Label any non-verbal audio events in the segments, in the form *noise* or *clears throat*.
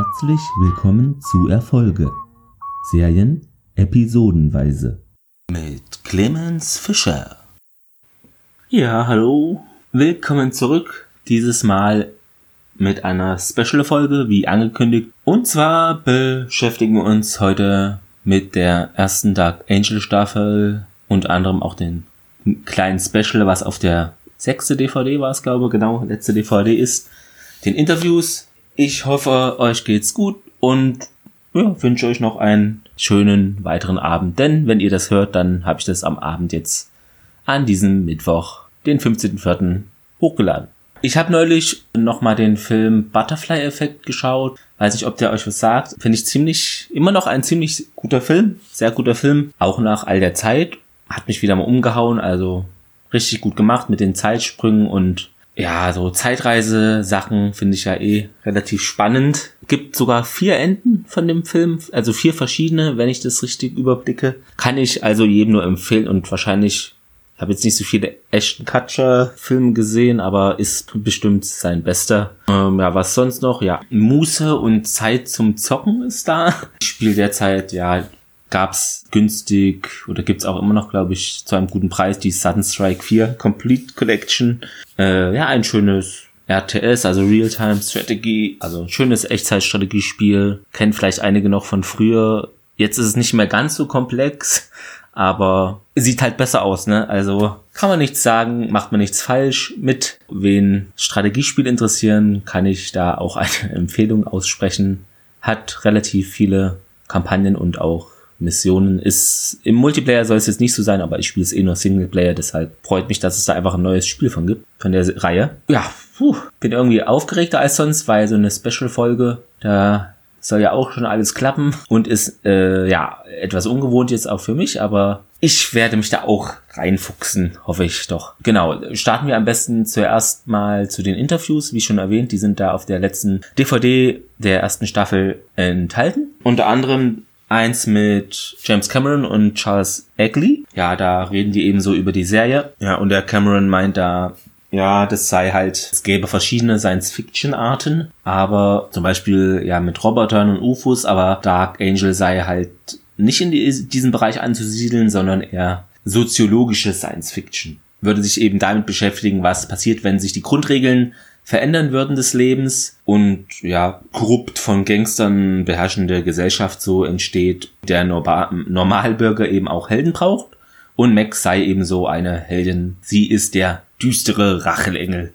Herzlich willkommen zu Erfolge. Serien episodenweise. Mit Clemens Fischer. Ja, hallo. Willkommen zurück. Dieses Mal mit einer Special-Folge, wie angekündigt. Und zwar beschäftigen wir uns heute mit der ersten Dark Angel Staffel, unter anderem auch den kleinen Special, was auf der sechste DVD war es, glaube ich, genau, letzte DVD ist, den Interviews. Ich hoffe, euch geht's gut und ja, wünsche euch noch einen schönen weiteren Abend, denn wenn ihr das hört, dann habe ich das am Abend jetzt an diesem Mittwoch, den 15.04. hochgeladen. Ich habe neulich nochmal den Film Butterfly Effekt geschaut. Weiß nicht, ob der euch was sagt. Finde ich ziemlich, immer noch ein ziemlich guter Film. Sehr guter Film. Auch nach all der Zeit. Hat mich wieder mal umgehauen. Also richtig gut gemacht mit den Zeitsprüngen und ja, so Zeitreise-Sachen finde ich ja eh relativ spannend. Gibt sogar vier Enden von dem Film, also vier verschiedene, wenn ich das richtig überblicke. Kann ich also jedem nur empfehlen und wahrscheinlich ich habe jetzt nicht so viele Ashton Kutcher Filme gesehen, aber ist bestimmt sein bester. Ähm, ja, was sonst noch? Ja, Muße und Zeit zum Zocken ist da. Ich spiele derzeit, ja, gab's günstig oder gibt's auch immer noch, glaube ich, zu einem guten Preis die Sudden Strike 4 Complete Collection. Äh, ja, ein schönes RTS, also Real-Time Strategy, also schönes Echtzeitstrategiespiel. Kennt vielleicht einige noch von früher. Jetzt ist es nicht mehr ganz so komplex, aber sieht halt besser aus, ne? Also kann man nichts sagen, macht man nichts falsch mit. Wen Strategiespiel interessieren, kann ich da auch eine *laughs* Empfehlung aussprechen. Hat relativ viele Kampagnen und auch Missionen. Ist im Multiplayer soll es jetzt nicht so sein, aber ich spiele es eh nur Singleplayer, deshalb freut mich, dass es da einfach ein neues Spiel von gibt, von der Reihe. Ja, puh, bin irgendwie aufgeregter als sonst, weil so eine Special-Folge, da soll ja auch schon alles klappen und ist äh, ja etwas ungewohnt jetzt auch für mich, aber ich werde mich da auch reinfuchsen, hoffe ich doch. Genau, starten wir am besten zuerst mal zu den Interviews, wie schon erwähnt, die sind da auf der letzten DVD der ersten Staffel enthalten. Unter anderem eins mit James Cameron und Charles Egley. Ja, da reden die eben so über die Serie. Ja, und der Cameron meint da, ja, das sei halt, es gäbe verschiedene Science-Fiction-Arten, aber zum Beispiel ja mit Robotern und UFOs, aber Dark Angel sei halt nicht in die, diesen Bereich anzusiedeln, sondern eher soziologische Science-Fiction. Würde sich eben damit beschäftigen, was passiert, wenn sich die Grundregeln verändern würden des Lebens und ja, korrupt von Gangstern beherrschende Gesellschaft so entsteht, der Normalbürger eben auch Helden braucht. Und Max sei eben so eine Heldin. Sie ist der düstere Rachelengel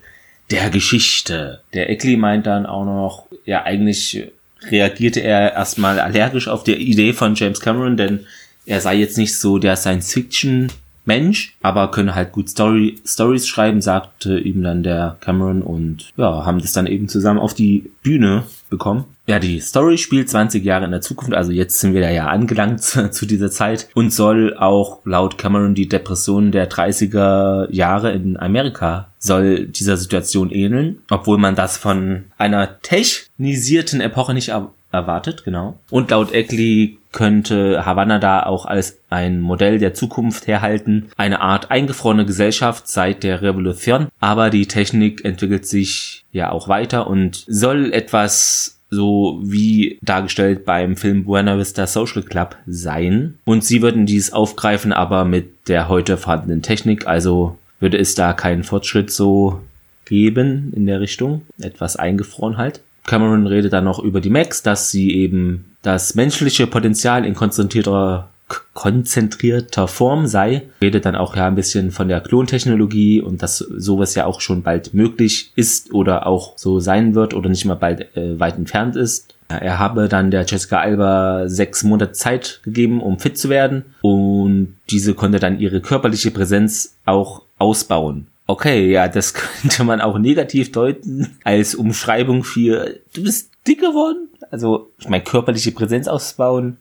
der Geschichte. Der Eckli meint dann auch noch, ja, eigentlich reagierte er erstmal allergisch auf die Idee von James Cameron, denn er sei jetzt nicht so der Science-Fiction Mensch, aber könne halt gut Story, Stories schreiben, sagte ihm dann der Cameron und ja, haben das dann eben zusammen auf die Bühne bekommen. Ja, die Story spielt 20 Jahre in der Zukunft, also jetzt sind wir da ja angelangt *laughs* zu, zu dieser Zeit und soll auch laut Cameron die Depression der 30er Jahre in Amerika soll dieser Situation ähneln, obwohl man das von einer technisierten Epoche nicht erwartet, genau. Und laut Eckley könnte Havanna da auch als ein Modell der Zukunft herhalten, eine Art eingefrorene Gesellschaft seit der Revolution, aber die Technik entwickelt sich ja auch weiter und soll etwas so wie dargestellt beim Film Buena Vista Social Club sein. Und sie würden dies aufgreifen, aber mit der heute vorhandenen Technik, also würde es da keinen Fortschritt so geben in der Richtung. Etwas eingefroren halt. Cameron redet dann noch über die Macs, dass sie eben das menschliche Potenzial in konzentrierter konzentrierter Form sei. Redet dann auch ja ein bisschen von der Klontechnologie und dass sowas ja auch schon bald möglich ist oder auch so sein wird oder nicht mal bald äh, weit entfernt ist. Er habe dann der Jessica Alba sechs Monate Zeit gegeben, um fit zu werden und diese konnte dann ihre körperliche Präsenz auch ausbauen. Okay, ja, das *laughs* könnte man auch negativ deuten als Umschreibung für du bist dick geworden. Also, ich meine, körperliche Präsenz ausbauen.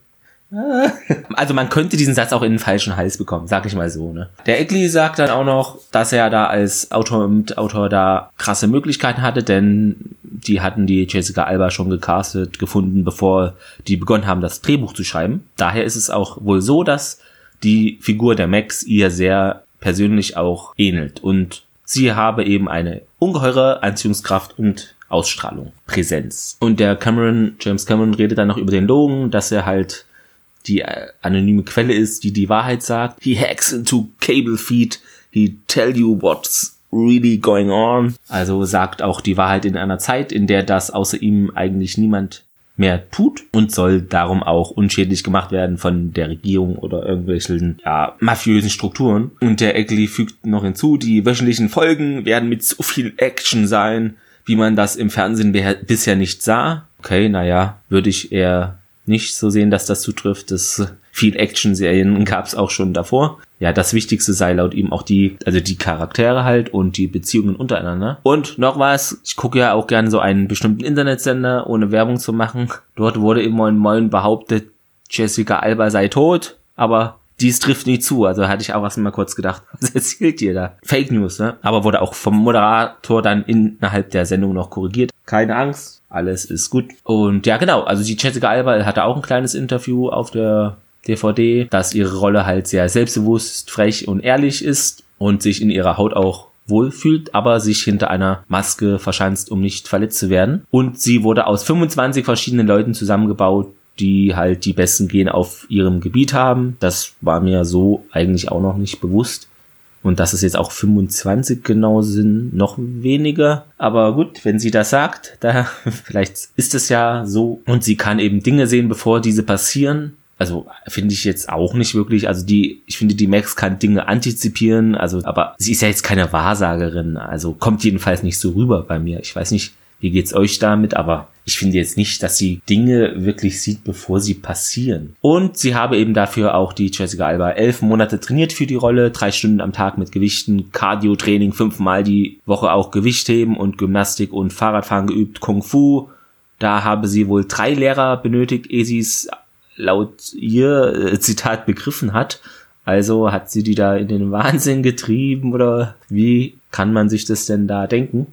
Also man könnte diesen Satz auch in den falschen Hals bekommen, sag ich mal so. Ne? Der Eckley sagt dann auch noch, dass er da als Autor und Autor da krasse Möglichkeiten hatte, denn die hatten die Jessica Alba schon gecastet, gefunden, bevor die begonnen haben, das Drehbuch zu schreiben. Daher ist es auch wohl so, dass die Figur der Max ihr sehr persönlich auch ähnelt. Und sie habe eben eine ungeheure Anziehungskraft und Ausstrahlung, Präsenz. Und der Cameron, James Cameron redet dann noch über den Logan, dass er halt die äh, anonyme Quelle ist, die die Wahrheit sagt. He hacks into cable feed. He tell you what's really going on. Also sagt auch die Wahrheit in einer Zeit, in der das außer ihm eigentlich niemand mehr tut und soll darum auch unschädlich gemacht werden von der Regierung oder irgendwelchen ja, mafiösen Strukturen. Und der Eckley fügt noch hinzu, die wöchentlichen Folgen werden mit so viel Action sein, wie man das im Fernsehen bisher nicht sah. Okay, naja, würde ich eher nicht so sehen, dass das zutrifft. Das viel Action-Serien *laughs* gab es auch schon davor. Ja, das Wichtigste sei laut ihm auch die, also die Charaktere halt und die Beziehungen untereinander. Und noch was, ich gucke ja auch gerne so einen bestimmten Internetsender, ohne Werbung zu machen. Dort wurde immer in Moin behauptet, Jessica Alba sei tot, aber dies trifft nicht zu. Also hatte ich auch erst mal kurz gedacht, *laughs* was erzählt ihr da? Fake News, ne? Aber wurde auch vom Moderator dann innerhalb der Sendung noch korrigiert. Keine Angst, alles ist gut. Und ja, genau, also die Jessica Alba hatte auch ein kleines Interview auf der DVD, dass ihre Rolle halt sehr selbstbewusst, frech und ehrlich ist und sich in ihrer Haut auch wohlfühlt, aber sich hinter einer Maske verschanzt, um nicht verletzt zu werden. Und sie wurde aus 25 verschiedenen Leuten zusammengebaut, die halt die besten Gene auf ihrem Gebiet haben. Das war mir so eigentlich auch noch nicht bewusst. Und dass es jetzt auch 25 genau sind, noch weniger. Aber gut, wenn sie das sagt, da *laughs* vielleicht ist es ja so. Und sie kann eben Dinge sehen, bevor diese passieren. Also finde ich jetzt auch nicht wirklich. Also die, ich finde, die Max kann Dinge antizipieren. Also, aber sie ist ja jetzt keine Wahrsagerin. Also kommt jedenfalls nicht so rüber bei mir. Ich weiß nicht, wie geht's euch damit? Aber ich finde jetzt nicht, dass sie Dinge wirklich sieht, bevor sie passieren. Und sie habe eben dafür auch die Jessica Alba elf Monate trainiert für die Rolle, drei Stunden am Tag mit Gewichten, Cardio-Training, fünfmal die Woche auch Gewichtheben und Gymnastik und Fahrradfahren geübt, Kung Fu. Da habe sie wohl drei Lehrer benötigt, ehe sie es laut ihr äh, Zitat begriffen hat. Also hat sie die da in den Wahnsinn getrieben oder wie kann man sich das denn da denken?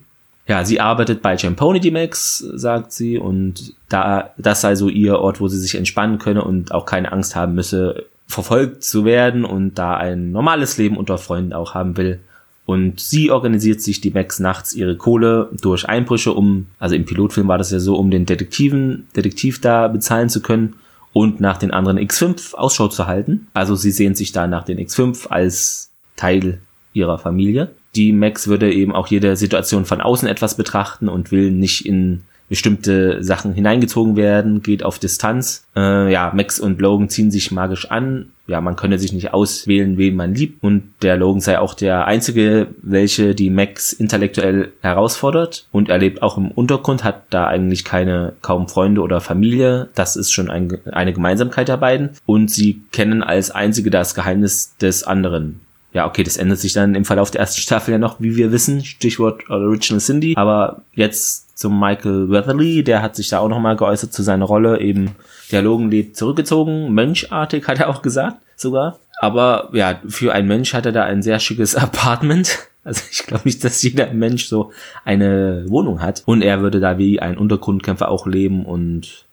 Ja, sie arbeitet bei Champoni Max, sagt sie, und da, das sei so ihr Ort, wo sie sich entspannen könne und auch keine Angst haben müsse, verfolgt zu werden und da ein normales Leben unter Freunden auch haben will. Und sie organisiert sich die Max nachts ihre Kohle durch Einbrüche, um, also im Pilotfilm war das ja so, um den Detektiven, Detektiv da bezahlen zu können und nach den anderen X5 Ausschau zu halten. Also sie sehen sich da nach den X5 als Teil ihrer Familie die Max würde eben auch jede Situation von außen etwas betrachten und will nicht in bestimmte Sachen hineingezogen werden, geht auf Distanz. Äh, ja, Max und Logan ziehen sich magisch an. Ja, man könne sich nicht auswählen, wen man liebt. Und der Logan sei auch der einzige, welche die Max intellektuell herausfordert. Und er lebt auch im Untergrund, hat da eigentlich keine, kaum Freunde oder Familie. Das ist schon ein, eine Gemeinsamkeit der beiden. Und sie kennen als einzige das Geheimnis des anderen ja, okay, das ändert sich dann im Verlauf der ersten Staffel ja noch, wie wir wissen. Stichwort Original Cindy. Aber jetzt zum Michael Weatherly, der hat sich da auch nochmal geäußert zu seiner Rolle. Eben, der Logan lebt zurückgezogen, mönchartig, *laughs* hat er auch gesagt, sogar. Aber ja, für einen Mensch hat er da ein sehr schickes *laughs* Apartment. Also ich glaube nicht, dass jeder Mensch so eine Wohnung hat. Und er würde da wie ein Untergrundkämpfer auch leben und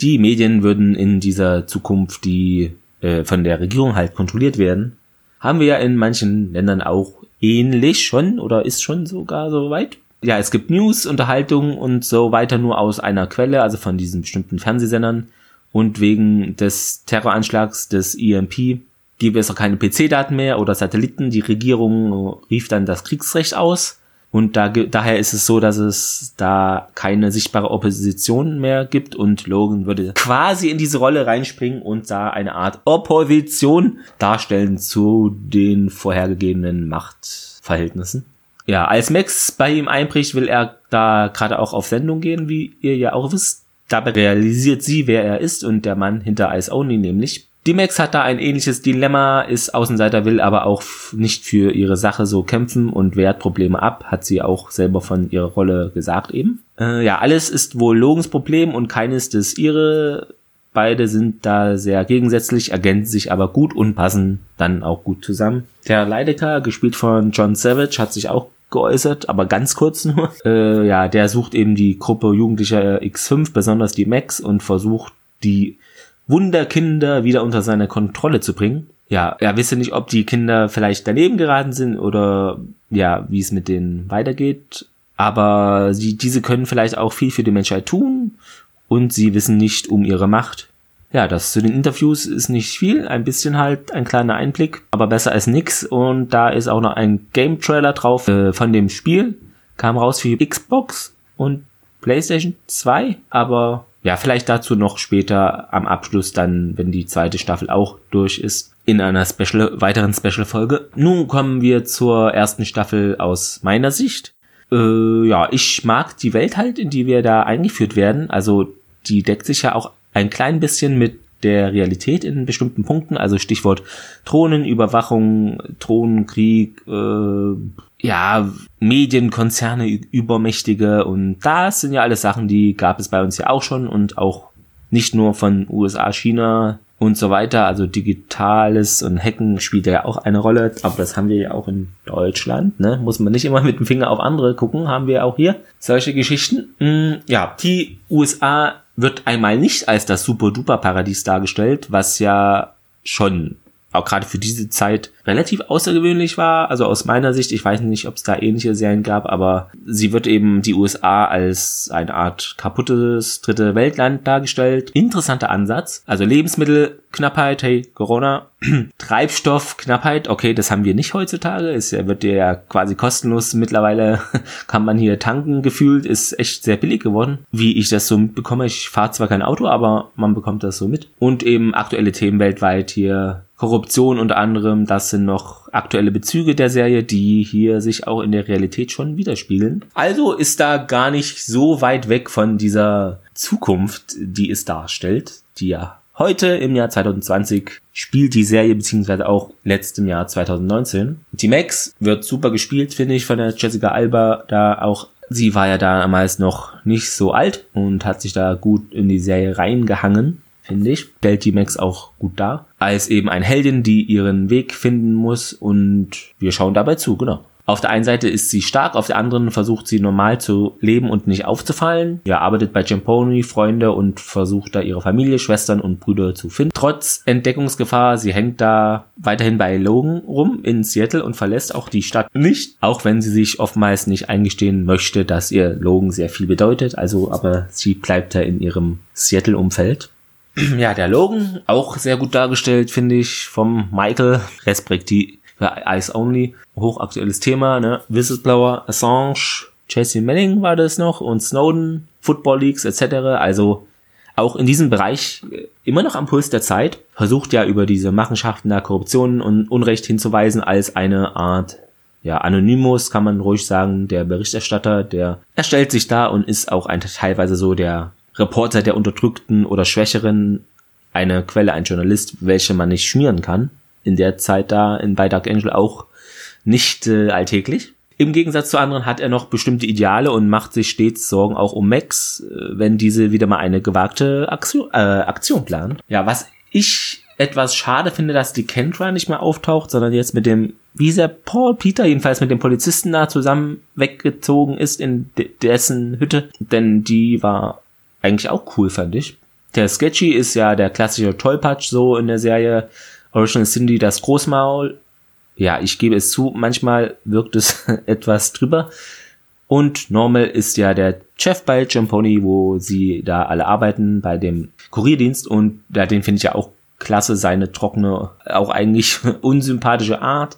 die Medien würden in dieser Zukunft, die äh, von der Regierung halt kontrolliert werden, haben wir ja in manchen Ländern auch ähnlich schon oder ist schon sogar so weit. Ja, es gibt News, Unterhaltung und so weiter nur aus einer Quelle, also von diesen bestimmten Fernsehsendern. Und wegen des Terroranschlags des EMP gibt es auch keine PC-Daten mehr oder Satelliten. Die Regierung rief dann das Kriegsrecht aus. Und da, daher ist es so, dass es da keine sichtbare Opposition mehr gibt und Logan würde quasi in diese Rolle reinspringen und da eine Art Opposition darstellen zu den vorhergegebenen Machtverhältnissen. Ja, als Max bei ihm einbricht, will er da gerade auch auf Sendung gehen, wie ihr ja auch wisst. Dabei realisiert sie, wer er ist und der Mann hinter Ice Only nämlich. D-Max hat da ein ähnliches Dilemma, ist Außenseiter, will aber auch nicht für ihre Sache so kämpfen und wehrt Probleme ab, hat sie auch selber von ihrer Rolle gesagt eben. Äh, ja, alles ist wohl Logans Problem und keines des ihre. Beide sind da sehr gegensätzlich, ergänzen sich aber gut und passen dann auch gut zusammen. Der Leidecker, gespielt von John Savage, hat sich auch geäußert, aber ganz kurz nur. *laughs* Äh, ja, der sucht eben die Gruppe Jugendlicher X5, besonders die Max, und versucht die Wunderkinder wieder unter seine Kontrolle zu bringen. Ja, er wisse nicht, ob die Kinder vielleicht daneben geraten sind oder ja, wie es mit denen weitergeht. aber sie, diese können vielleicht auch viel für die Menschheit tun und sie wissen nicht um ihre Macht. Ja, das zu den Interviews ist nicht viel, ein bisschen halt ein kleiner Einblick, aber besser als nix. Und da ist auch noch ein Game Trailer drauf äh, von dem Spiel. Kam raus für Xbox und PlayStation 2, aber ja, vielleicht dazu noch später am Abschluss dann, wenn die zweite Staffel auch durch ist, in einer Special, weiteren Special-Folge. Nun kommen wir zur ersten Staffel aus meiner Sicht. Äh, ja, ich mag die Welt halt, in die wir da eingeführt werden. Also die deckt sich ja auch ein klein bisschen mit der Realität in bestimmten Punkten, also Stichwort Drohnenüberwachung, Drohnenkrieg, äh, ja, Medienkonzerne, übermächtige und das sind ja alles Sachen, die gab es bei uns ja auch schon und auch nicht nur von USA, China und so weiter, also digitales und Hacken spielt ja auch eine Rolle, aber das haben wir ja auch in Deutschland, ne? Muss man nicht immer *laughs* mit dem Finger auf andere gucken, haben wir auch hier solche Geschichten. Mm, ja, die USA wird einmal nicht als das Super-Duper-Paradies dargestellt, was ja schon auch gerade für diese Zeit relativ außergewöhnlich war. Also aus meiner Sicht, ich weiß nicht, ob es da ähnliche Serien gab, aber sie wird eben die USA als eine Art kaputtes dritte Weltland dargestellt. Interessanter Ansatz. Also Lebensmittelknappheit, hey, Corona. *clears throat* Treibstoffknappheit, okay, das haben wir nicht heutzutage. Es wird ja quasi kostenlos mittlerweile, *laughs* kann man hier tanken gefühlt, ist echt sehr billig geworden. Wie ich das so mitbekomme, ich fahre zwar kein Auto, aber man bekommt das so mit. Und eben aktuelle Themen weltweit hier Korruption unter anderem, das sind noch aktuelle Bezüge der Serie, die hier sich auch in der Realität schon widerspiegeln. Also ist da gar nicht so weit weg von dieser Zukunft, die es darstellt, die ja heute im Jahr 2020 spielt die Serie, beziehungsweise auch letztem Jahr 2019. Die Max wird super gespielt, finde ich, von der Jessica Alba, da auch Sie war ja damals noch nicht so alt und hat sich da gut in die Serie reingehangen finde ich. Stellt die Max auch gut dar. Als eben ein Heldin, die ihren Weg finden muss und wir schauen dabei zu, genau. Auf der einen Seite ist sie stark, auf der anderen versucht sie normal zu leben und nicht aufzufallen. Ja, arbeitet bei Jamponi, Freunde und versucht da ihre Familie, Schwestern und Brüder zu finden. Trotz Entdeckungsgefahr, sie hängt da weiterhin bei Logan rum in Seattle und verlässt auch die Stadt nicht, auch wenn sie sich oftmals nicht eingestehen möchte, dass ihr Logan sehr viel bedeutet. Also, aber sie bleibt da in ihrem Seattle-Umfeld. *clears throat* ja, der Logan, auch sehr gut dargestellt, finde ich, vom Michael, respektive Eyes Only, hochaktuelles Thema, ne? Whistleblower, Assange, Jesse Manning war das noch und Snowden, Football Leagues etc. Also auch in diesem Bereich äh, immer noch am Puls der Zeit, versucht ja über diese Machenschaften der Korruption und Unrecht hinzuweisen als eine Art ja, Anonymous kann man ruhig sagen, der Berichterstatter, der erstellt sich da und ist auch ein teilweise so der Reporter der Unterdrückten oder Schwächeren, eine Quelle, ein Journalist, welche man nicht schmieren kann. In der Zeit da in bei Dark Angel auch nicht äh, alltäglich. Im Gegensatz zu anderen hat er noch bestimmte Ideale und macht sich stets Sorgen auch um Max, äh, wenn diese wieder mal eine gewagte Aktion, äh, Aktion planen. Ja, was ich etwas schade finde, dass die Kendra nicht mehr auftaucht, sondern jetzt mit dem, wie ist er, Paul Peter jedenfalls mit dem Polizisten da zusammen weggezogen ist in dessen Hütte, denn die war eigentlich auch cool, fand ich. Der Sketchy ist ja der klassische Tollpatsch so in der Serie. Original Cindy das Großmaul. Ja, ich gebe es zu, manchmal wirkt es *laughs* etwas drüber. Und Normal ist ja der Chef bei Jamponi, wo sie da alle arbeiten, bei dem Kurierdienst. Und da den finde ich ja auch klasse, seine trockene, auch eigentlich *laughs* unsympathische Art.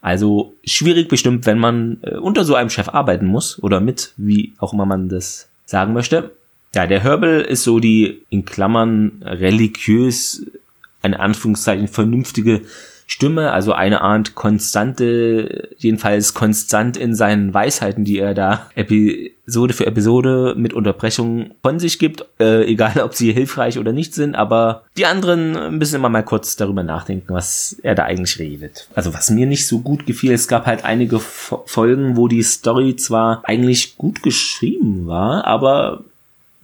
Also schwierig bestimmt, wenn man äh, unter so einem Chef arbeiten muss oder mit, wie auch immer man das sagen möchte. Ja, der Herbal ist so die in Klammern religiös, eine Anführungszeichen vernünftige Stimme, also eine Art konstante, jedenfalls konstant in seinen Weisheiten, die er da Episode für Episode mit Unterbrechungen von sich gibt, äh, egal ob sie hilfreich oder nicht sind, aber die anderen müssen immer mal kurz darüber nachdenken, was er da eigentlich redet. Also was mir nicht so gut gefiel, es gab halt einige Folgen, wo die Story zwar eigentlich gut geschrieben war, aber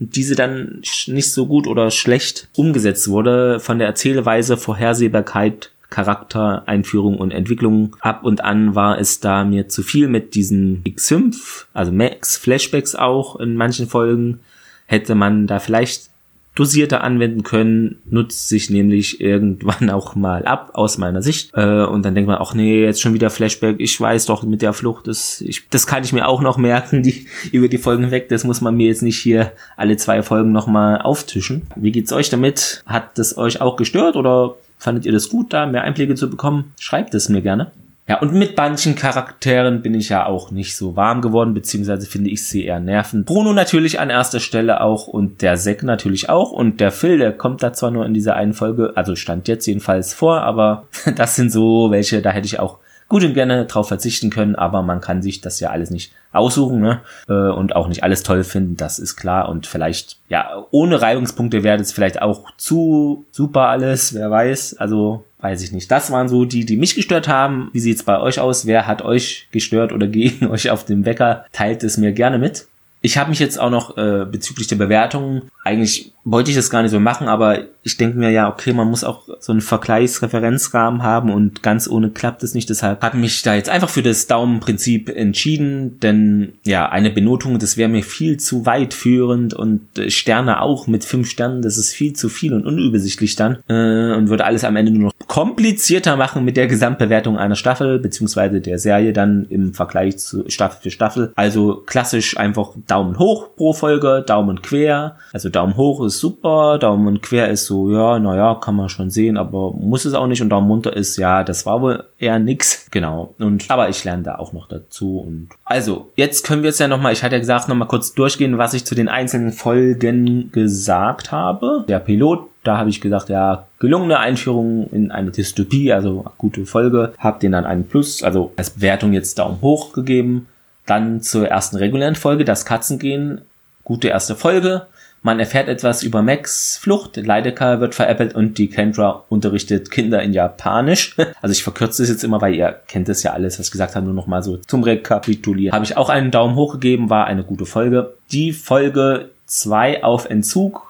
diese dann nicht so gut oder schlecht umgesetzt wurde, von der Erzählweise, Vorhersehbarkeit, Charakter, Einführung und Entwicklung. Ab und an war es da mir zu viel mit diesen X5, also Max Flashbacks auch in manchen Folgen. Hätte man da vielleicht dosierter anwenden können, nutzt sich nämlich irgendwann *laughs* auch mal ab, aus meiner Sicht. Äh, und dann denkt man, ach nee, jetzt schon wieder Flashback, ich weiß doch mit der Flucht, das, ich, das kann ich mir auch noch *laughs* merken, die, über die Folgen weg, das muss man mir jetzt nicht hier alle zwei Folgen nochmal auftischen. Wie geht's euch damit? Hat das euch auch gestört oder fandet ihr das gut, da mehr Einblicke zu bekommen? Schreibt es mir gerne. Ja, und mit manchen Charakteren bin ich ja auch nicht so warm geworden, beziehungsweise finde ich sie eher nervend. Bruno natürlich an erster Stelle auch und der Zack natürlich auch und der Phil, der kommt da zwar nur in dieser einen Folge, also stand jetzt jedenfalls vor, aber *laughs* das sind so welche, da hätte ich auch gut und gerne drauf verzichten können, aber man kann sich das ja alles nicht aussuchen ne? Äh, und auch nicht alles toll finden, das ist klar. Und vielleicht, ja, ohne Reibungspunkte wäre das vielleicht auch zu super alles, wer weiß. Also weiß ich nicht. Das waren so die, die mich gestört haben. Wie sieht's bei euch aus? Wer hat euch gestört oder *laughs* gegen euch auf dem Wecker? Teilt es mir gerne mit. Ich habe mich jetzt auch noch äh, bezüglich der Bewertungen, eigentlich wollte ich das gar nicht so machen, aber ich denke mir ja, okay, man muss auch so einen Vergleichsreferenzrahmen haben und ganz ohne klappt es nicht. Deshalb habe ich mich da jetzt einfach für das Daumenprinzip entschieden, denn ja, eine Benotung, das wäre mir viel zu weit führend und äh, Sterne auch mit fünf Sternen, das ist viel zu viel und unübersichtlich dann äh, und würde alles am Ende nur noch komplizierter machen mit der Gesamtbewertung einer Staffel beziehungsweise der Serie dann im Vergleich zu Staffel für Staffel. Also klassisch einfach Daumen hoch pro Folge, Daumen quer, also Daumen hoch ist super, Daumen quer ist so, ja, naja, kann man schon sehen, aber muss es auch nicht. Und Daumen runter ist, ja, das war wohl eher nix. Genau. Und, aber ich lerne da auch noch dazu. Und also, jetzt können wir es ja nochmal, ich hatte ja gesagt, nochmal kurz durchgehen, was ich zu den einzelnen Folgen gesagt habe. Der Pilot, da habe ich gesagt, ja, gelungene Einführung in eine Dystopie, also gute Folge. Hab den dann einen Plus, also als Bewertung jetzt Daumen hoch gegeben. Dann zur ersten regulären Folge, das Katzengehen. Gute erste Folge. Man erfährt etwas über Max Flucht, Leidecker wird veräppelt und die Kendra unterrichtet Kinder in Japanisch. *laughs* Also ich verkürze es jetzt immer, weil ihr kennt es ja alles, was ich gesagt habe, nur noch mal so zum Rekapitulieren. Habe ich auch einen Daumen hoch gegeben, war eine gute Folge. Die Folge 2 auf Entzug,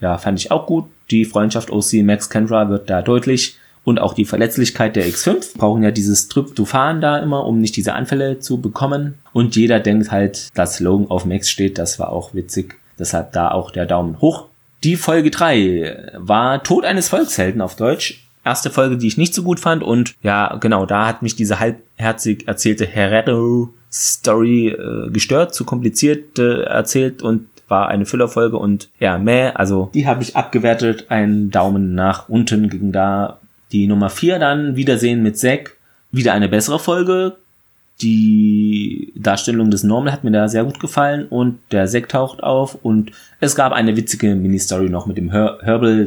ja, fand ich auch gut. Die Freundschaft OC Max Kendra wird da deutlich und auch die Verletzlichkeit der X5 brauchen ja dieses Tryptophan da immer, um nicht diese Anfälle zu bekommen. Und jeder denkt halt, dass Logan auf Max steht. Das war auch witzig. Deshalb da auch der Daumen hoch. Die Folge 3 war Tod eines Volkshelden auf Deutsch. Erste Folge, die ich nicht so gut fand. Und ja, genau, da hat mich diese halbherzig erzählte Herrero-Story äh, gestört, zu kompliziert äh, erzählt und war eine Füllerfolge und ja, mehr. Also die habe ich abgewertet. Einen Daumen nach unten ging da die Nummer 4 dann. Wiedersehen mit Zack. Wieder eine bessere Folge die Darstellung des Normal hat mir da sehr gut gefallen und der Sekt taucht auf und es gab eine witzige Mini-Story noch mit dem Her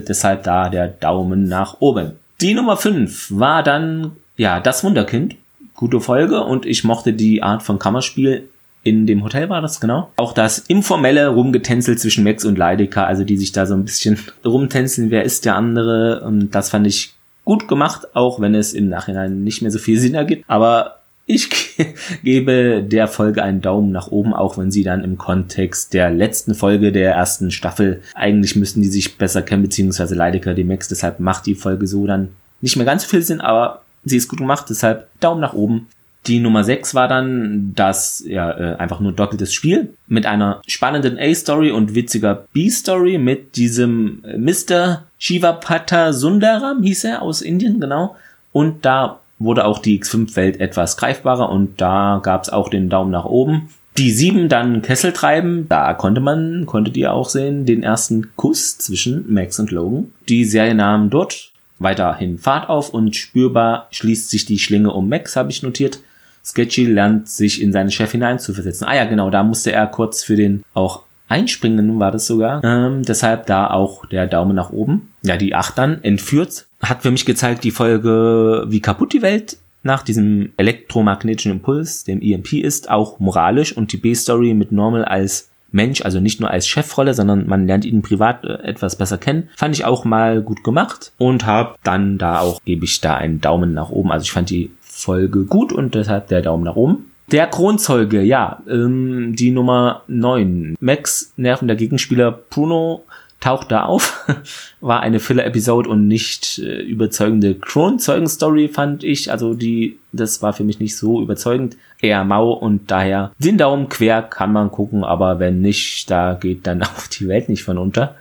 deshalb da der Daumen nach oben. Die Nummer 5 war dann, ja, das Wunderkind. Gute Folge und ich mochte die Art von Kammerspiel. In dem Hotel war das, genau. Auch das informelle Rumgetänzel zwischen Max und Leidecker, also die sich da so ein bisschen *laughs* rumtänzeln, wer ist der andere. Und das fand ich gut gemacht, auch wenn es im Nachhinein nicht mehr so viel Sinn ergibt. Aber ich *laughs* gebe der Folge einen Daumen nach oben, auch wenn sie dann im Kontext der letzten Folge der ersten Staffel, eigentlich müssten die sich besser kennen, beziehungsweise Leidecker die Max, deshalb macht die Folge so dann nicht mehr ganz so viel Sinn, aber sie ist gut gemacht, deshalb Daumen nach oben. Die Nummer 6 war dann das, ja, äh, einfach nur doppeltes Spiel mit einer spannenden A-Story und witziger B-Story mit diesem äh, Mr. Shivapata Sundaram, hieß er, aus Indien, genau. Und da wurde auch die X5-Welt etwas greifbarer und da gab es auch den Daumen nach oben. Die sieben dann Kessel treiben, da konnte man, konntet ihr auch sehen, den ersten Kuss zwischen Max und Logan. Die Serie nahm dort weiterhin Fahrt auf und spürbar schließt sich die Schlinge um Max, habe ich notiert. Sketchy lernt sich in seinen Chef hineinzuversetzen. Ah ja, genau, da musste er kurz für den auch einspringen, war das sogar. Ähm, deshalb da auch der Daumen nach oben. Ja, die acht dann entführt hat für mich gezeigt, die Folge, wie kaputt die Welt nach diesem elektromagnetischen Impuls, dem EMP ist, auch moralisch und die B-Story mit Normal als Mensch, also nicht nur als Chefrolle, sondern man lernt ihn privat äh, etwas besser kennen, fand ich auch mal gut gemacht und habe dann da auch, gebe ich da einen Daumen nach oben. Also ich fand die Folge gut und deshalb der Daumen nach oben. Der Kronzeuge, ja, ähm, die Nummer 9. Max nervender Gegenspieler Bruno taucht da auf. *laughs* War eine Filler-Episode und nicht äh, überzeugende Kronzeugen-Story, fand ich. Also die, das war für mich nicht so überzeugend. Eher mau und daher den Daumen quer kann man gucken, aber wenn nicht, da geht dann *laughs* auch die Welt nicht von unter.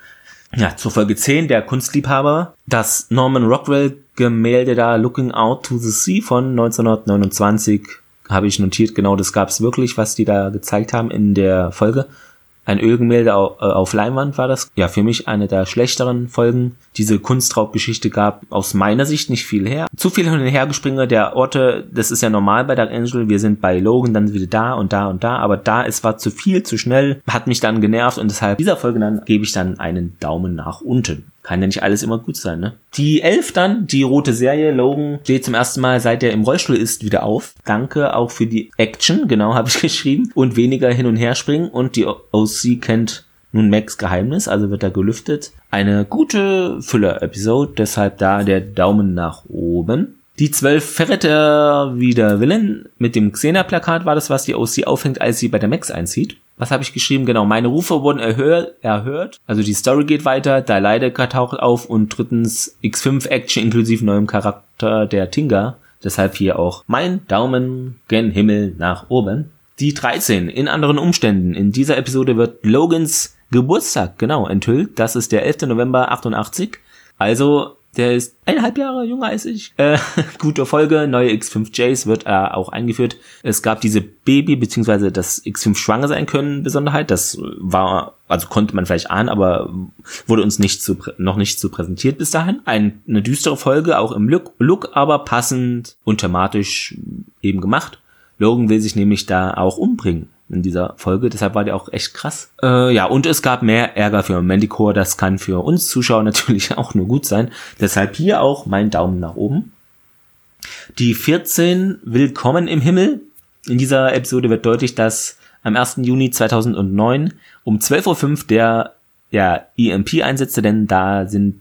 Ja, zur Folge 10, der Kunstliebhaber. Das Norman Rockwell Gemälde da Looking Out to the Sea von 1929 habe ich notiert. Genau, das gab es wirklich, was die da gezeigt haben in der Folge ein Ölgemälde auf, äh, auf Leinwand war das. Ja, für mich eine der schlechteren Folgen. Diese Kunstraubgeschichte gab aus meiner Sicht nicht viel her. Zu viel hin und her gespringe der Orte, das ist ja normal bei Dark Angel. Wir sind bei Logan, dann wieder da und da und da. Aber da, es war zu viel, zu schnell, hat mich dann genervt und deshalb dieser Folge dann gebe ich dann einen Daumen nach unten. Kann ja nicht alles immer gut sein, ne? Die Elf dann, die rote Serie, Logan steht zum ersten Mal, seit er im Rollstuhl ist, wieder auf. Danke auch für die Action, genau *laughs* habe ich geschrieben. Und weniger hin und her springen. Und die OC kennt nun Max Geheimnis, also wird er gelüftet. Eine gute Füller-Episode, deshalb da der Daumen nach oben. Die zwölf Verräter wieder Willen mit dem Xena-Plakat war das, was die OC aufhängt, als sie bei der Max einzieht was habe ich geschrieben? Genau, meine Rufe wurden erhört, erhört. Also die Story geht weiter, der Leidecker taucht auf und drittens X5 Action inklusive neuem Charakter der Tinga. Deshalb hier auch mein Daumen gen Himmel nach oben. Die 13 in anderen Umständen. In dieser Episode wird Logans Geburtstag genau enthüllt. Das ist der 11. November 88. Also der ist eineinhalb Jahre jünger als ich. Äh, *laughs* gute Folge, neue X5Js wird äh, auch eingeführt. Es gab diese Baby- beziehungsweise das X5 schwanger sein können Besonderheit. Das war, also konnte man vielleicht ahnen, aber wurde uns nicht zu, noch nicht so präsentiert bis dahin. Ein, eine düstere Folge, auch im Look, Look, aber passend und thematisch eben gemacht. Logan will sich nämlich da auch umbringen in dieser Folge. Deshalb war der auch echt krass. Äh, ja, und es gab mehr Ärger für Mandicore. Das kann für uns Zuschauer *laughs* natürlich auch nur gut sein. Deshalb hier auch mein Daumen nach oben. Die 14 Willkommen im Himmel. In dieser Episode wird deutlich, dass am 1. Juni 2009 um 12.05 Uhr der ja, EMP einsetzte, denn da sind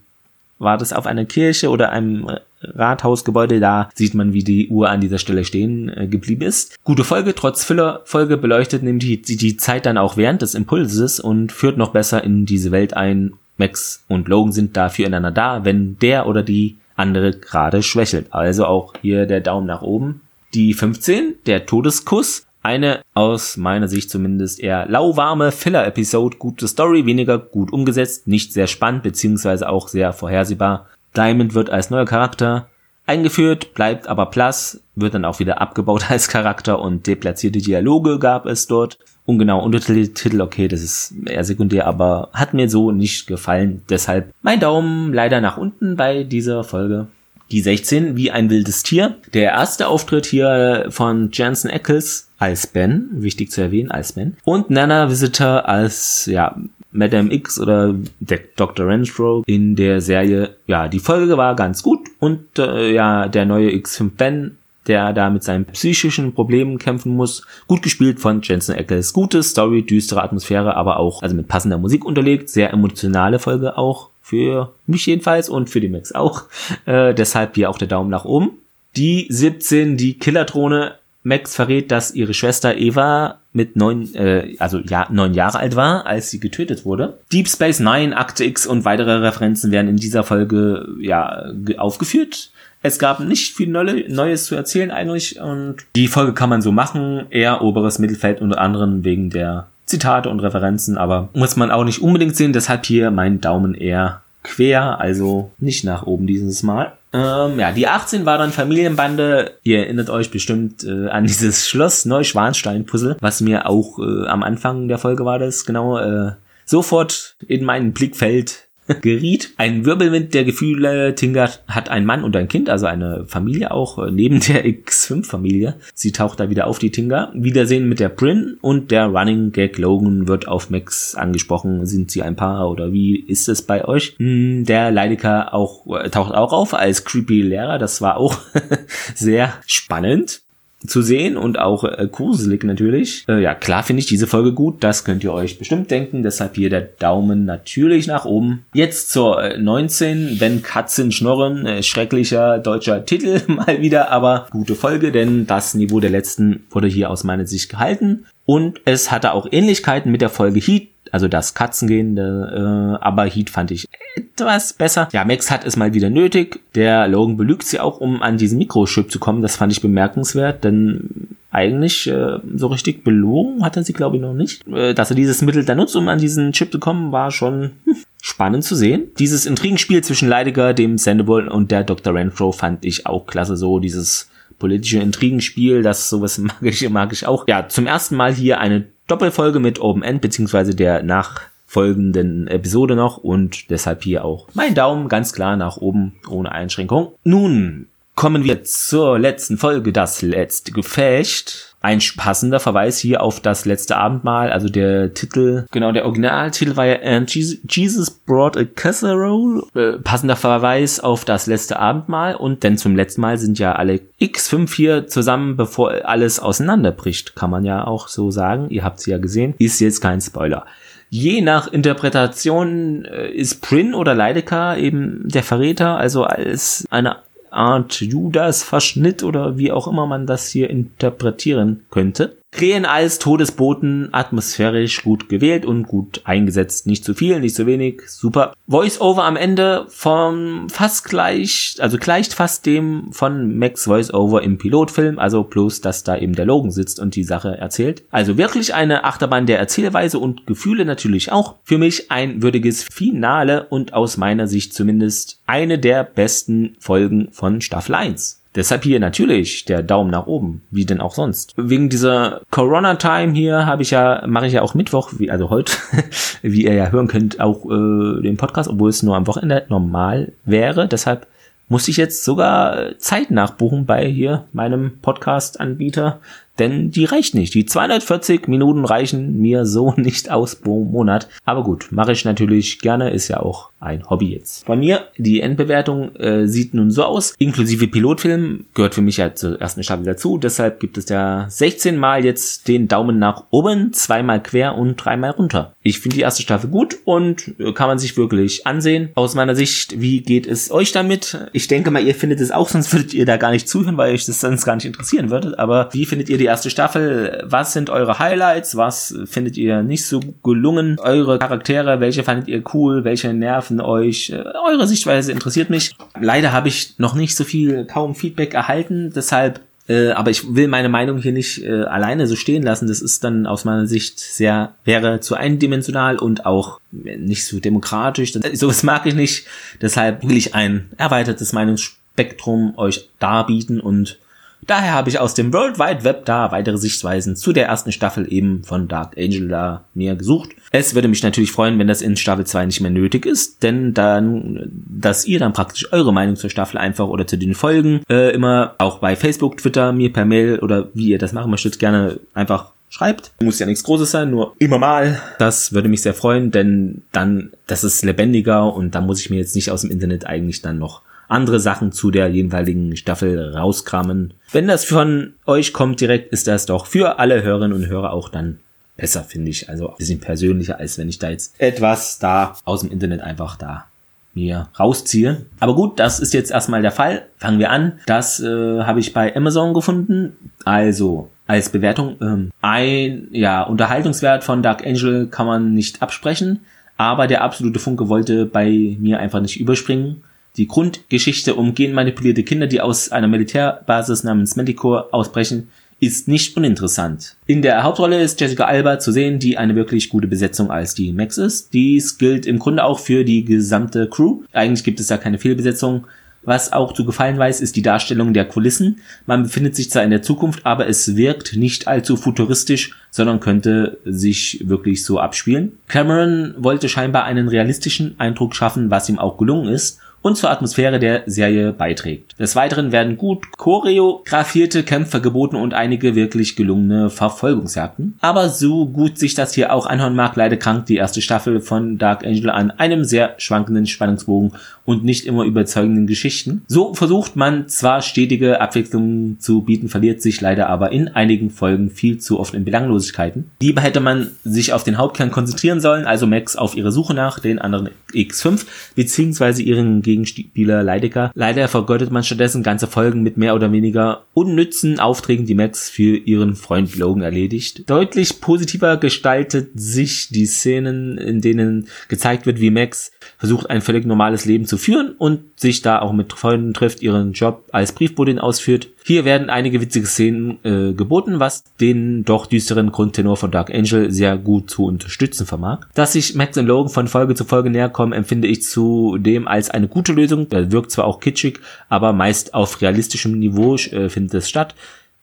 war das auf einer Kirche oder einem Rathausgebäude. Da sieht man, wie die Uhr an dieser Stelle stehen äh, geblieben ist. Gute Folge, trotz Füllerfolge beleuchtet nämlich die, die Zeit dann auch während des Impulses und führt noch besser in diese Welt ein. Max und Logan sind da füreinander da, wenn der oder die andere gerade schwächelt. Also auch hier der Daumen nach oben. Die 15, der Todeskuss. Eine aus meiner Sicht zumindest eher lauwarme Filler-Episode, gute Story, weniger gut umgesetzt, nicht sehr spannend, beziehungsweise auch sehr vorhersehbar. Diamond wird als neuer Charakter eingeführt, bleibt aber Plus, wird dann auch wieder abgebaut *laughs* als Charakter und deplatzierte Dialoge gab es dort. Ungenau Untertitel, okay, das ist eher sekundär, aber hat mir so nicht gefallen. Deshalb mein Daumen leider nach unten bei dieser Folge. Die 16, wie ein wildes Tier. Der erste Auftritt hier von Jansen Eccles als Ben, wichtig zu erwähnen, als Ben. Und Nana Visitor als, ja, Madame X oder der Dr. Renfro in der Serie. Ja, die Folge war ganz gut und äh, ja, der neue X5 Ben, der da mit seinen psychischen Problemen kämpfen muss. Gut gespielt von Jensen Ackles. Gute Story, düstere Atmosphäre, aber auch also mit passender Musik unterlegt. Sehr emotionale Folge auch für mich jedenfalls und für die Max auch. Äh, deshalb hier auch der Daumen nach oben. Die 17, die Killerdrohne Max verrät, dass ihre Schwester Eva mit neun, äh, also ja, neun Jahre alt war, als sie getötet wurde. Deep Space Nine, Akte X und weitere Referenzen werden in dieser Folge ja aufgeführt. Es gab nicht viel Neues zu erzählen eigentlich und die Folge kann man so machen, eher oberes Mittelfeld unter anderem wegen der Zitate und Referenzen, aber muss man auch nicht unbedingt sehen, deshalb hier mein Daumen eher quer, also nicht nach oben dieses Mal. Ähm, ja, die 18 war dann Familienbande. Ihr erinnert euch bestimmt äh, an dieses Schloss Neuschwanstein-Puzzle, was mir auch äh, am Anfang der Folge war das genau äh, sofort in mein Blickfeld *laughs* geriet. Ein Wirbelwind der Gefühle. Tinga hat einen Mann und ein Kind, also eine Familie auch, äh, neben der X5-Familie. Sie taucht da wieder auf, die Tinga. Wiedersehen mit der Prin und der Running Gag Logan wird auf Max angesprochen. Sind sie ein Paar oder wie ist es bei euch? Hm, der Leidiker auch, äh, taucht auch auf als creepy Lehrer. Das war auch *laughs* sehr spannend zu sehen und auch äh, gruselig natürlich. Äh, ja, klar finde ich diese Folge gut, das könnt ihr euch bestimmt denken, deshalb hier der Daumen natürlich nach oben. Jetzt zur äh, 19, wenn Katzen schnorren, äh, schrecklicher deutscher Titel *laughs* mal wieder, aber gute Folge, denn das Niveau der letzten wurde hier aus meiner Sicht gehalten. Und es hatte auch Ähnlichkeiten mit der Folge Heat, also das Katzengehende, äh, aber Heat fand ich etwas besser. Ja, Max hat es mal wieder nötig. Der Logan belügt sie auch, um an diesen Mikrochip zu kommen. Das fand ich bemerkenswert, denn eigentlich äh, so richtig belogen hat er sie, glaube ich, noch nicht. Äh, dass er dieses Mittel dann nutzt, um an diesen Chip zu kommen, war schon hm, spannend zu sehen. Dieses Intrigenspiel zwischen Leidiger, dem Sandoval und der Dr. Renfro fand ich auch klasse. So dieses politische Intrigenspiel, das sowas *laughs* mag ich, mag ich auch. Ja, zum ersten Mal hier eine Doppelfolge mit Open End, beziehungsweise der nachfolgenden Episode noch und deshalb hier auch mein Daumen ganz klar nach oben ohne Einschränkung. Nun kommen wir zur letzten Folge, das letzte Gefecht. Ein passender Verweis hier auf das letzte Abendmahl, also der Titel, genau, der Originaltitel war ja And Jesus brought a casserole, äh, passender Verweis auf das letzte Abendmahl und denn zum letzten Mal sind ja alle X5 hier zusammen, bevor alles auseinanderbricht, kann man ja auch so sagen, ihr habt sie ja gesehen, ist jetzt kein Spoiler. Je nach Interpretation äh, ist Prin oder Leidecker eben der Verräter, also als eine Art Judas-Verschnitt oder wie auch immer man das hier interpretieren könnte. Krähen als Todesboten atmosphärisch gut gewählt und gut eingesetzt. Nicht zu viel, nicht zu wenig. Super. Voice-Over am Ende vom fast gleich, also gleicht fast dem von Max Voice-Over im Pilotfilm. Also bloß, dass da eben der Logan sitzt und die Sache erzählt. Also wirklich eine Achterbahn der Erzählweise und Gefühle natürlich auch. Für mich ein würdiges Finale und aus meiner Sicht zumindest eine der besten Folgen von Staffel 1. Deshalb hier natürlich der Daumen nach oben, wie denn auch sonst. Wegen dieser Corona-Time hier habe ich ja, mache ich ja auch Mittwoch, wie, also heute, *laughs* wie ihr ja hören könnt, auch äh, den Podcast, obwohl es nur am Wochenende normal wäre. Deshalb musste ich jetzt sogar Zeit nachbuchen bei hier meinem Podcast-Anbieter, denn die reicht nicht. Die 240 Minuten reichen mir so *laughs* nicht aus pro Monat. Aber gut, mache ich natürlich gerne, ist ja auch ein Hobby jetzt. Von mir, die Endbewertung äh, sieht nun so aus, inklusive Pilotfilm, gehört für mich ja zur ersten Staffel dazu, deshalb gibt es ja 16 Mal jetzt den Daumen nach oben, zweimal quer und dreimal runter. Ich finde die erste Staffel gut und äh, kann man sich wirklich ansehen. Aus meiner Sicht, wie geht es euch damit? Ich denke mal, ihr findet es auch, sonst würdet ihr da gar nicht zuhören, weil euch das sonst gar nicht interessieren würde. Aber wie findet ihr die erste Staffel? Was sind eure Highlights? Was findet ihr nicht so gelungen? Eure Charaktere, welche fandet ihr cool? Welche nerven euch? Äh, eure Sichtweise interessiert mich. Leider habe ich noch nicht so viel, kaum Feedback erhalten. Deshalb äh, aber ich will meine Meinung hier nicht äh, alleine so stehen lassen. Das ist dann aus meiner Sicht sehr, wäre zu eindimensional und auch nicht so demokratisch. Das, sowas mag ich nicht. Deshalb will ich ein erweitertes Meinungsspektrum euch darbieten und Daher habe ich aus dem World Wide Web da weitere Sichtweisen zu der ersten Staffel eben von Dark Angel da mir gesucht. Es würde mich natürlich freuen, wenn das in Staffel 2 nicht mehr nötig ist, denn dann, dass ihr dann praktisch eure Meinung zur Staffel einfach oder zu den Folgen äh, immer auch bei Facebook, Twitter, mir per Mail oder wie ihr das machen möchtet, gerne einfach schreibt. Muss ja nichts Großes sein, nur immer mal. Das würde mich sehr freuen, denn dann, das ist lebendiger und da muss ich mir jetzt nicht aus dem Internet eigentlich dann noch andere Sachen zu der jeweiligen Staffel rauskramen. Wenn das von euch kommt direkt, ist das doch für alle Hörerinnen und Hörer auch dann besser, finde ich. Also ein bisschen persönlicher, als wenn ich da jetzt etwas da aus dem Internet einfach da mir rausziehe. Aber gut, das ist jetzt erstmal der Fall. Fangen wir an. Das äh, habe ich bei Amazon gefunden. Also als Bewertung ähm, ein ja Unterhaltungswert von Dark Angel kann man nicht absprechen, aber der absolute Funke wollte bei mir einfach nicht überspringen. Die Grundgeschichte um genmanipulierte Kinder, die aus einer Militärbasis namens Manticore ausbrechen, ist nicht uninteressant. In der Hauptrolle ist Jessica Alba zu sehen, die eine wirklich gute Besetzung als die Max ist. Dies gilt im Grunde auch für die gesamte Crew. Eigentlich gibt es da keine Fehlbesetzung. Was auch zu gefallen weiß, ist die Darstellung der Kulissen. Man befindet sich zwar in der Zukunft, aber es wirkt nicht allzu futuristisch, sondern könnte sich wirklich so abspielen. Cameron wollte scheinbar einen realistischen Eindruck schaffen, was ihm auch gelungen ist und zur Atmosphäre der Serie beiträgt. Des Weiteren werden gut choreografierte Kämpfe geboten und einige wirklich gelungene Verfolgungsjagden. Aber so gut sich das hier auch anhören mag, leider krankt die erste Staffel von Dark Angel an einem sehr schwankenden Spannungsbogen und nicht immer überzeugenden Geschichten. So versucht man zwar stetige Abwechslungen zu bieten, verliert sich leider aber in einigen Folgen viel zu oft in Belanglosigkeiten. Lieber hätte man sich auf den Hauptkern konzentrieren sollen, also Max auf ihre Suche nach den anderen X5, beziehungsweise ihren Gegenspieler Leidecker. Leider vergeudet man stattdessen ganze Folgen mit mehr oder weniger unnützen Aufträgen, die Max für ihren Freund Logan erledigt. Deutlich positiver gestaltet sich die Szenen, in denen gezeigt wird, wie Max versucht, ein völlig normales Leben zu führen und sich da auch mit Freunden trifft, ihren Job als Briefbotin ausführt. Hier werden einige witzige Szenen äh, geboten, was den doch düsteren Grundtenor von Dark Angel sehr gut zu unterstützen vermag. Dass sich Max und Logan von Folge zu Folge näher kommen, empfinde ich zudem als eine gute Lösung. Er wirkt zwar auch kitschig, aber meist auf realistischem Niveau äh, findet es statt.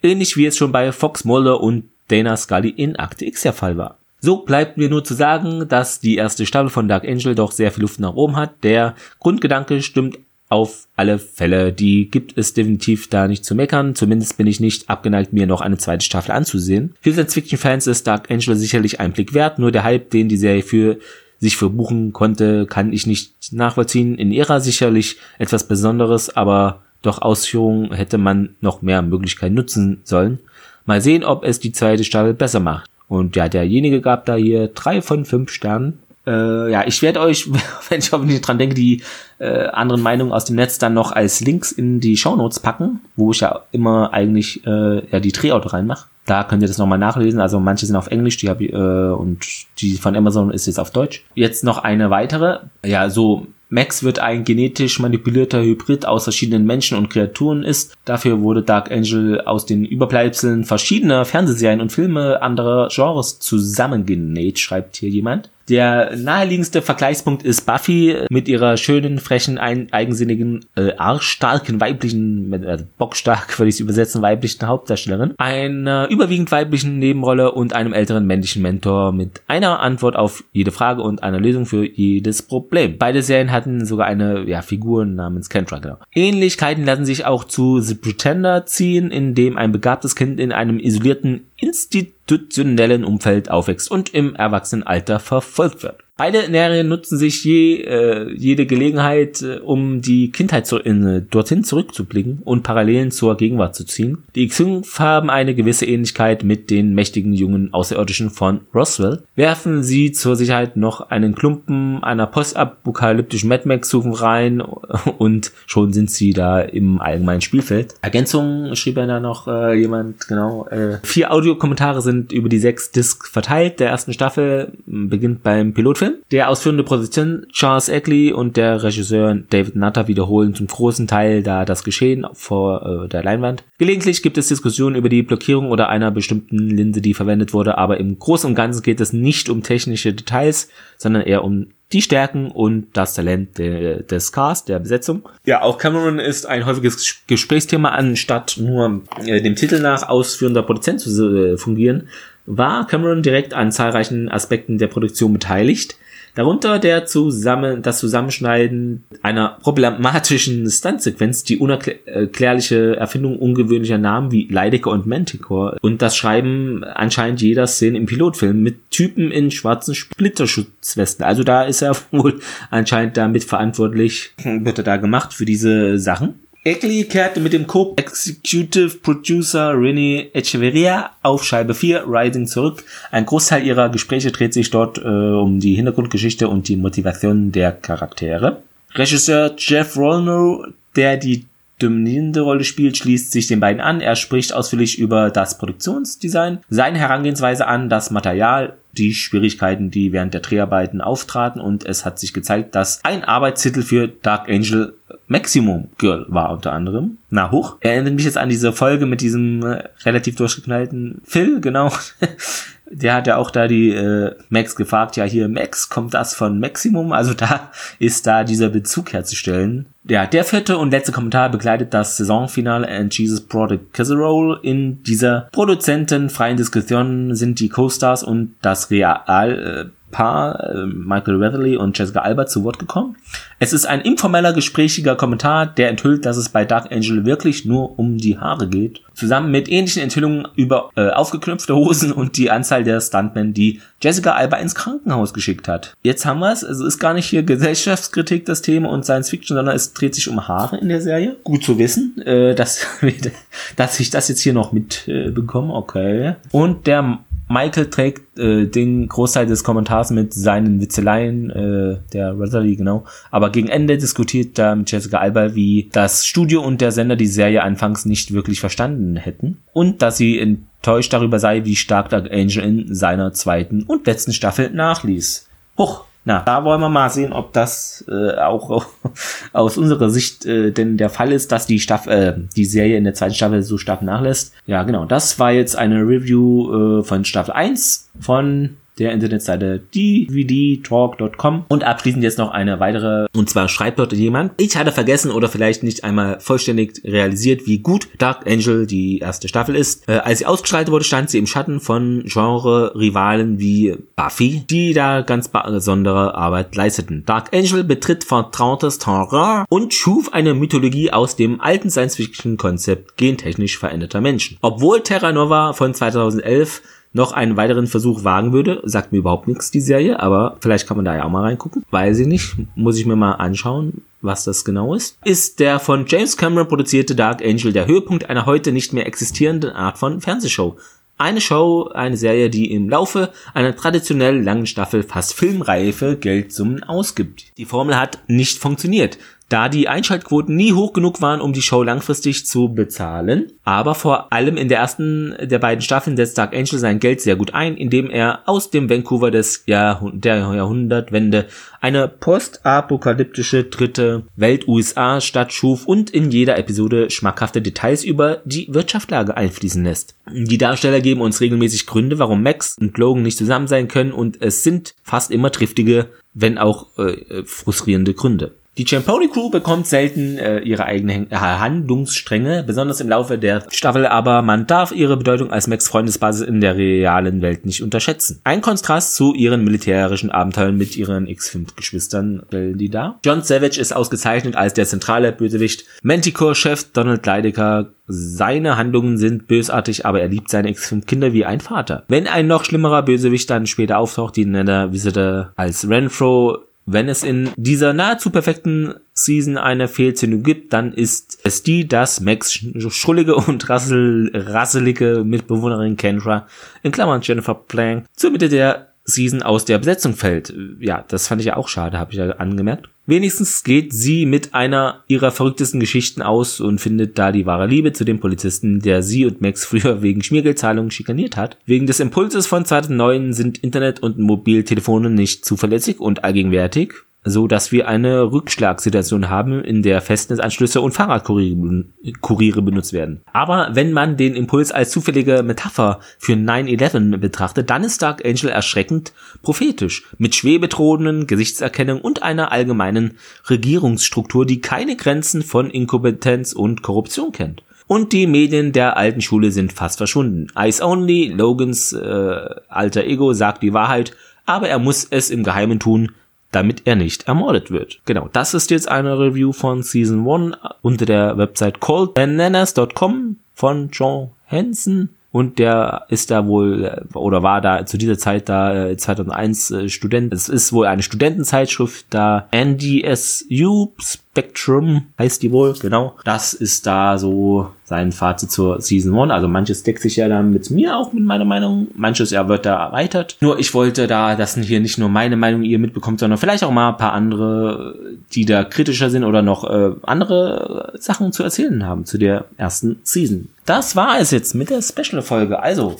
Ähnlich wie es schon bei Fox Mulder und Dana Scully in Akte X der Fall war. So bleibt mir nur zu sagen, dass die erste Staffel von Dark Angel doch sehr viel Luft nach oben hat. Der Grundgedanke stimmt auf alle Fälle. Die gibt es definitiv da nicht zu meckern. Zumindest bin ich nicht abgeneigt, mir noch eine zweite Staffel anzusehen. Für Science-Fiction-Fans ist Dark Angel sicherlich ein Blick wert. Nur der Hype, den die Serie für sich verbuchen konnte, kann ich nicht nachvollziehen. In ihrer sicherlich etwas Besonderes, aber doch Ausführungen hätte man noch mehr Möglichkeiten nutzen sollen. Mal sehen, ob es die zweite Staffel besser macht. Und ja, derjenige gab da hier drei von fünf Sternen. Äh, ja, ich werde euch, *laughs* wenn ich hoffentlich dran denke, die äh, anderen Meinungen aus dem Netz dann noch als Links in die Shownotes packen, wo ich ja immer eigentlich äh, ja die Drehauto reinmache. Da könnt ihr das nochmal nachlesen. Also manche sind auf Englisch, die hab ich, äh, und die von Amazon ist jetzt auf Deutsch. Jetzt noch eine weitere. Ja, so Max wird ein genetisch manipulierter Hybrid aus verschiedenen Menschen und Kreaturen ist. Dafür wurde Dark Angel aus den Überbleibseln verschiedener Fernsehserien und Filme anderer Genres zusammengenäht, schreibt hier jemand. Der naheliegendste Vergleichspunkt ist Buffy mit ihrer schönen, frechen, ein, eigensinnigen, äh, arschstarken weiblichen, äh, bockstark *laughs* würde ich es übersetzen, weiblichen Hauptdarstellerin, einer überwiegend weiblichen Nebenrolle und einem älteren männlichen Mentor mit einer Antwort auf jede Frage und einer Lösung für jedes Problem. Beide Serien hatten sogar eine ja, Figur namens Kendra. Genau. Ähnlichkeiten lassen sich auch zu The Pretender ziehen, in dem ein begabtes Kind in einem isolierten institutionellen Umfeld aufwächst und im Erwachsenenalter verfolgt wird. Beide Serien nutzen sich je, äh, jede Gelegenheit, äh, um die Kindheit zu, in, dorthin zurückzublicken und Parallelen zur Gegenwart zu ziehen. Die X-5 haben eine gewisse Ähnlichkeit mit den mächtigen jungen Außerirdischen von Roswell. Werfen sie zur Sicherheit noch einen Klumpen einer postapokalyptischen Mad Max-Suchen rein *laughs* und schon sind sie da im allgemeinen Spielfeld. Ergänzung schrieb ja da noch äh, jemand, genau. Äh, vier Audiokommentare sind über die sechs Discs verteilt. Der ersten Staffel beginnt beim Pilotfilm der ausführende Produzent Charles Eckley und der Regisseur David Nutter wiederholen zum großen Teil da das Geschehen vor äh, der Leinwand. Gelegentlich gibt es Diskussionen über die Blockierung oder einer bestimmten Linse, die verwendet wurde, aber im Großen und Ganzen geht es nicht um technische Details, sondern eher um die Stärken und das Talent de, des Cast, der Besetzung. Ja, auch Cameron ist ein häufiges Gesprächsthema, anstatt nur äh, dem Titel nach ausführender Produzent zu äh, fungieren, war Cameron direkt an zahlreichen Aspekten der Produktion beteiligt. Darunter der zusammen, das Zusammenschneiden einer problematischen Stuntsequenz, die unerklärliche Erfindung ungewöhnlicher Namen wie Leidecker und Manticore und das Schreiben anscheinend jeder Szene im Pilotfilm mit Typen in schwarzen Splitterschutzwesten. Also da ist er *laughs* wohl anscheinend damit verantwortlich, wird er da gemacht für diese Sachen. Eckley kehrte mit dem Co-Executive Producer René Echeverria auf Scheibe 4 Rising zurück. Ein Großteil ihrer Gespräche dreht sich dort äh, um die Hintergrundgeschichte und die Motivation der Charaktere. Regisseur Jeff Rolno, der die dominierende Rolle spielt, schließt sich den beiden an. Er spricht ausführlich über das Produktionsdesign, seine Herangehensweise an das Material, die Schwierigkeiten, die während der Dreharbeiten auftraten und es hat sich gezeigt, dass ein Arbeitstitel für Dark Angel Maximum Girl war unter anderem. Na hoch. Erinnert mich jetzt an diese Folge mit diesem äh, relativ durchgeknallten Phil, genau. *laughs* Der hat ja auch da die äh, Max gefragt, ja hier Max, kommt das von Maximum? Also da *laughs* ist da dieser Bezug herzustellen. Ja, der vierte und letzte Kommentar begleitet das Saisonfinale and Jesus brought a Casserole. In dieser produzentenfreien Diskussion sind die Co-Stars und das Real äh, Paar äh, Michael Weatherly und Jessica Albert zu Wort gekommen. Es ist ein informeller, gesprächiger Kommentar, der enthüllt, dass es bei Dark Angel wirklich nur um die Haare geht. Zusammen mit ähnlichen Enthüllungen über äh, aufgeknöpfte Hosen und die Anzahl der Stuntmen, die Jessica Alba ins Krankenhaus geschickt hat. Jetzt haben wir es. Also ist gar nicht hier Gesellschaftskritik das Thema und Science Fiction, sondern es dreht sich um Haare in der Serie. Gut zu wissen, äh, dass, *laughs* dass ich das jetzt hier noch mitbekomme. Äh, okay. Und der Michael trägt äh, den Großteil des Kommentars mit seinen Witzeleien, äh, der Rotherly, genau. Aber gegen Ende diskutiert da mit Jessica Alba, wie das Studio und der Sender die Serie anfangs nicht wirklich verstanden hätten und dass sie enttäuscht darüber sei, wie stark Dark Angel in seiner zweiten und letzten Staffel nachließ. Hoch, Na, da wollen wir mal sehen, ob das äh, auch *laughs* aus unserer Sicht äh, denn der Fall ist, dass die Staffel, äh, die Serie in der zweiten Staffel so stark nachlässt. Ja, genau. Das war jetzt eine Review äh, von Staffel 1 von der Internetseite dvdtalk.com. Und abschließend jetzt noch eine weitere, und zwar schreibt dort jemand, ich hatte vergessen oder vielleicht nicht einmal vollständig realisiert, wie gut Dark Angel die erste Staffel ist. Äh, als sie ausgestrahlt wurde, stand sie im Schatten von Genre-Rivalen wie Buffy, die da ganz besondere Arbeit leisteten. Dark Angel betritt vertrautes Terrain und schuf eine Mythologie aus dem alten Science-Fiction-Konzept gentechnisch veränderter Menschen. Obwohl Terra Nova von 2011 noch einen weiteren Versuch wagen würde. Sagt mir überhaupt nichts, die Serie, aber vielleicht kann man da ja auch mal reingucken. Weiß ich nicht. Muss ich mir mal anschauen, was das genau ist. Ist der von James Cameron produzierte Dark Angel der Höhepunkt einer heute nicht mehr existierenden Art von Fernsehshow. Eine Show, eine Serie, die im Laufe einer traditionell langen Staffel fast filmreife Geldsummen ausgibt. Die Formel hat nicht funktioniert da die Einschaltquoten nie hoch genug waren, um die Show langfristig zu bezahlen. Aber vor allem in der ersten der beiden Staffeln setzt Dark Angel sein Geld sehr gut ein, indem er aus dem Vancouver des Jahr der Jahrhundertwende eine postapokalyptische dritte Welt-USA-Stadt schuf und in jeder Episode schmackhafte Details über die Wirtschaftslage einfließen lässt. Die Darsteller geben uns regelmäßig Gründe, warum Max und Logan nicht zusammen sein können und es sind fast immer triftige, wenn auch äh, frustrierende Gründe. Die Champoni Crew bekommt selten äh, ihre eigenen äh, Handlungsstränge, besonders im Laufe der Staffel, aber man darf ihre Bedeutung als Max Freundesbasis in der realen Welt nicht unterschätzen. Ein Kontrast zu ihren militärischen Abenteuern mit ihren X5-Geschwistern stellen die dar. John Savage ist ausgezeichnet als der zentrale Bösewicht. Manticore-Chef Donald Leidecker seine Handlungen sind bösartig, aber er liebt seine X5-Kinder wie ein Vater. Wenn ein noch schlimmerer Bösewicht dann später auftaucht, die nennt er Visitor als Renfro, wenn es in dieser nahezu perfekten Season eine Fehlzündung gibt, dann ist es die, dass Max schrullige und rassel, rasselige Mitbewohnerin Kendra, in Klammern Jennifer Plank, zur Mitte der Season aus der Besetzung fällt. Ja, das fand ich ja auch schade, habe ich ja angemerkt. Wenigstens geht sie mit einer ihrer verrücktesten Geschichten aus und findet da die wahre Liebe zu dem Polizisten, der sie und Max *laughs* früher wegen Schmiergeldzahlungen schikaniert hat. Wegen des Impulses von 2009 sind Internet und Mobiltelefone nicht zuverlässig und allgegenwärtig so dass wir eine Rückschlagssituation haben, in der Festnetzanschlüsse und Fahrradkuriere benutzt werden. Aber wenn man den Impuls als zufällige Metapher für 9-11 betrachtet, dann ist Dark Angel erschreckend prophetisch, mit Schwebedrohnen, Gesichtserkennung und einer allgemeinen Regierungsstruktur, die keine Grenzen von Inkompetenz und Korruption kennt. Und die Medien der alten Schule sind fast verschwunden. Ice Only, Logans äh, alter Ego, sagt die Wahrheit, aber er muss es im Geheimen tun, damit er nicht ermordet wird. Genau, das ist jetzt eine Review von Season 1 unter der Website coldbananas.com von John Hansen und der ist da wohl äh, oder war da zu dieser Zeit da 2001 äh, äh, Student. Es ist wohl eine Studentenzeitschrift da NDSU Spectrum heißt die wohl, genau. Das ist da so sein Fazit zur Season 1. Also manches deckt sich ja dann mit mir auch mit meiner Meinung. Manches ja wird da erweitert. Nur ich wollte da, dass hier nicht nur meine Meinung ihr mitbekommt, sondern vielleicht auch mal ein paar andere, die da kritischer sind oder noch äh, andere Sachen zu erzählen haben zu der ersten Season. Das war es jetzt mit der Special-Folge. Also,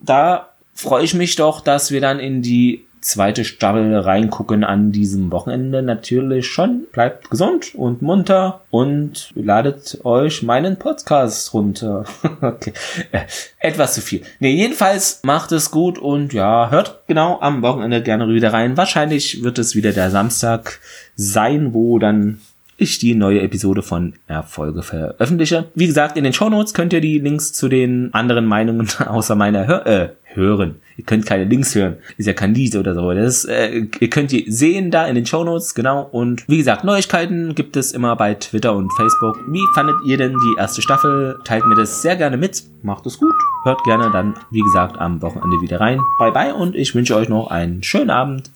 da freue ich mich doch, dass wir dann in die zweite Staffel reingucken an diesem Wochenende. Natürlich schon. Bleibt gesund und munter und ladet euch meinen Podcast runter. *laughs* okay. Äh, etwas zu viel. Nee, jedenfalls macht es gut und ja, hört genau am Wochenende gerne wieder rein. Wahrscheinlich wird es wieder der Samstag sein, wo dann ich die neue Episode von Erfolge veröffentliche. Wie gesagt, in den Show Notes könnt ihr die Links zu den anderen Meinungen *laughs* außer meiner hör äh, hören. Ihr könnt keine Links hören. Ist ja kein Lied oder so. Das, äh, ihr könnt die sehen da in den Show Notes, genau. Und wie gesagt, Neuigkeiten gibt es immer bei Twitter und Facebook. Wie fandet ihr denn die erste Staffel? Teilt mir das sehr gerne mit. Macht es gut. Hört gerne dann, wie gesagt, am Wochenende wieder rein. Bye bye und ich wünsche euch noch einen schönen Abend.